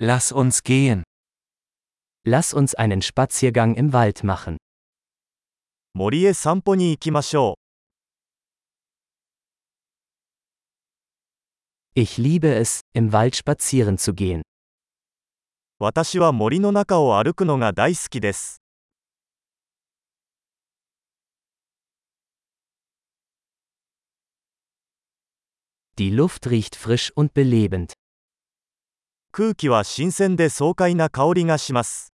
Lass uns gehen. Lass uns einen Spaziergang im Wald machen. 森へ散歩に行きましょ Ich liebe es, im Wald spazieren zu gehen. う。私は森の中を歩くのが大好きです。 Die Luft riecht frisch und belebend. 空気は新鮮で爽快な香りがします。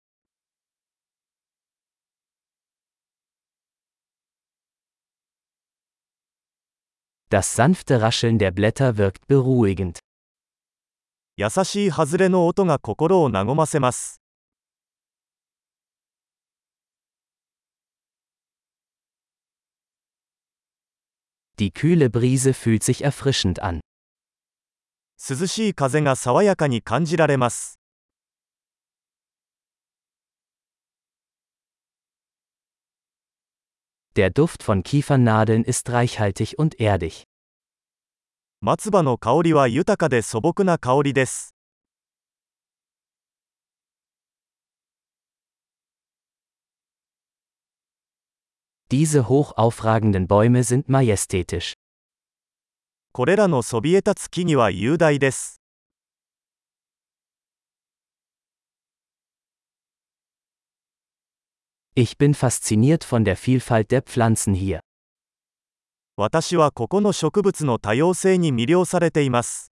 Das sanfte Rascheln der Blätter wirkt beruhigend. 優しい外れの音が心を和ませます。Die kühle Brise fühlt sich erfrischend an. 涼しい風が爽やかに感じられます。 Der Duft von Kiefernadeln ist reichhaltig und erdig. 松葉の香りは豊かで素朴な香りです。 Diese hoch aufragenden Bäume sind majestätisch. これらのそびえ立つ木々は雄大です。 Ich bin fasziniert von der Vielfalt der Pflanzen hier. 私はここの植物の多様性に魅了されています。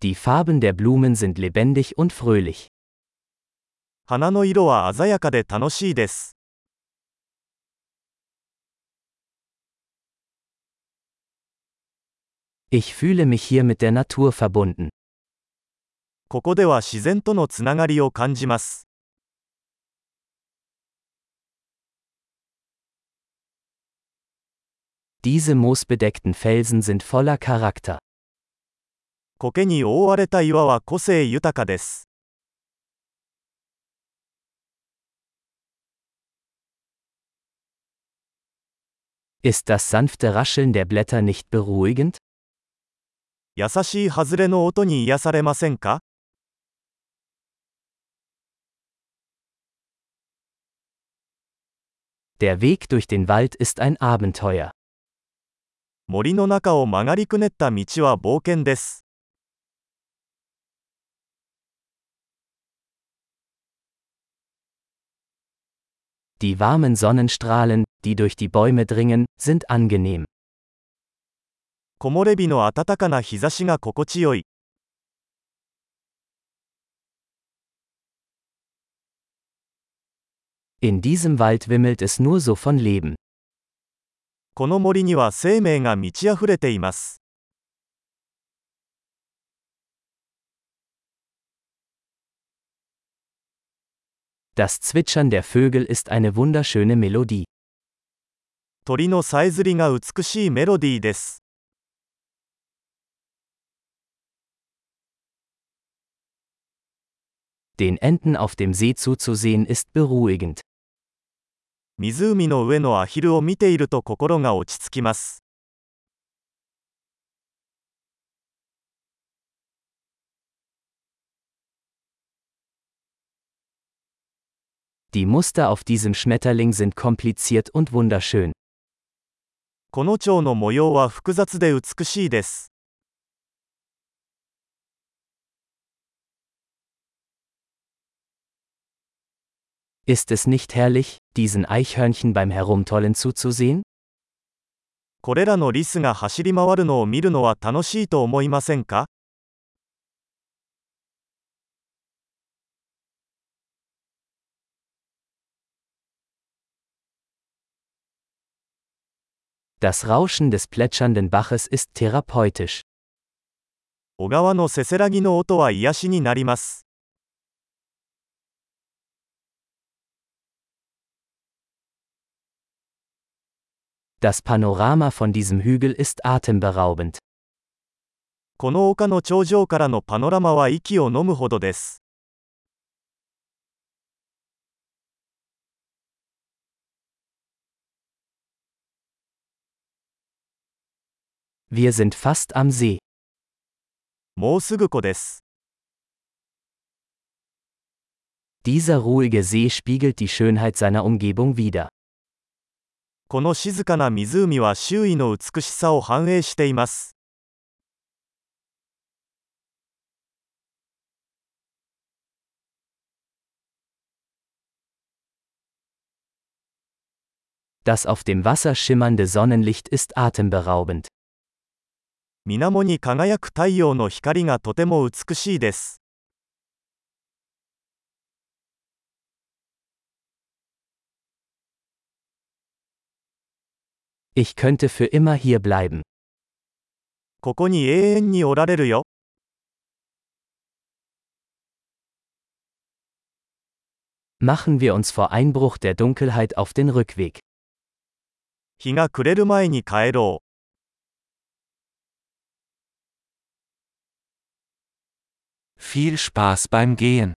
Die Farben der Blumen sind lebendig und fröhlich. 花の色は鮮やかで楽しいです。Ich fühle mich hier mit der Natur verbunden. ここでは自然とのつながりを感じます。Diese moosbedeckten Felsen sind voller Charakter. 苔に覆われた岩は個性豊かです。Ist das sanfte Rascheln der Blätter nicht beruhigend? 優しい外れの音に癒されませんか Der Weg durch den Wald ist ein Abenteuer. 森の中を曲がりくねった道は冒険です。 Die warmen Sonnenstrahlen, die durch die Bäume dringen, sind angenehm. 木漏れ日の暖かな日差しが心地よい。 In diesem Wald wimmelt es nur so von Leben. この森には生命が満ち溢れています。 Das Zwitschern der Vögel ist eine wunderschöne Melodie. 鳥のさえずりが美しいメロディーです。 Den Enten auf dem See zuzusehen ist beruhigend. 湖の上のアヒルを見ていると心が落ち着きます。 Die Muster auf diesem Schmetterling sind kompliziert und wunderschön. この蝶の模様は複雑で美しいです。Ist es nicht herrlich, diesen Eichhörnchen beim Herumtollen zuzusehen? これらのリスが走り回るのを見るのは楽しいと思いませんか Das Rauschen des plätschernden Baches ist therapeutisch. 小川のせせらぎの音は癒しになります。 Das Panorama von diesem Hügel ist atemberaubend. この丘の頂上からのパノラマは息を飲むほどです。 Wir sind fast am See. もうすぐ湖です。 Dieser ruhige See spiegelt die Schönheit seiner Umgebung wider. この静かな湖は周囲の美しさを反映しています。 Das auf dem Wasser schimmernde Sonnenlicht ist atemberaubend. 水面に輝く太陽の光がとても美しいです。Ich könnte für immer hier bleiben. ここに永遠におられるよ。Machen wir uns vor Einbruch der Dunkelheit auf den Rückweg. 日が暮れる前に帰ろう。Viel Spaß beim Gehen.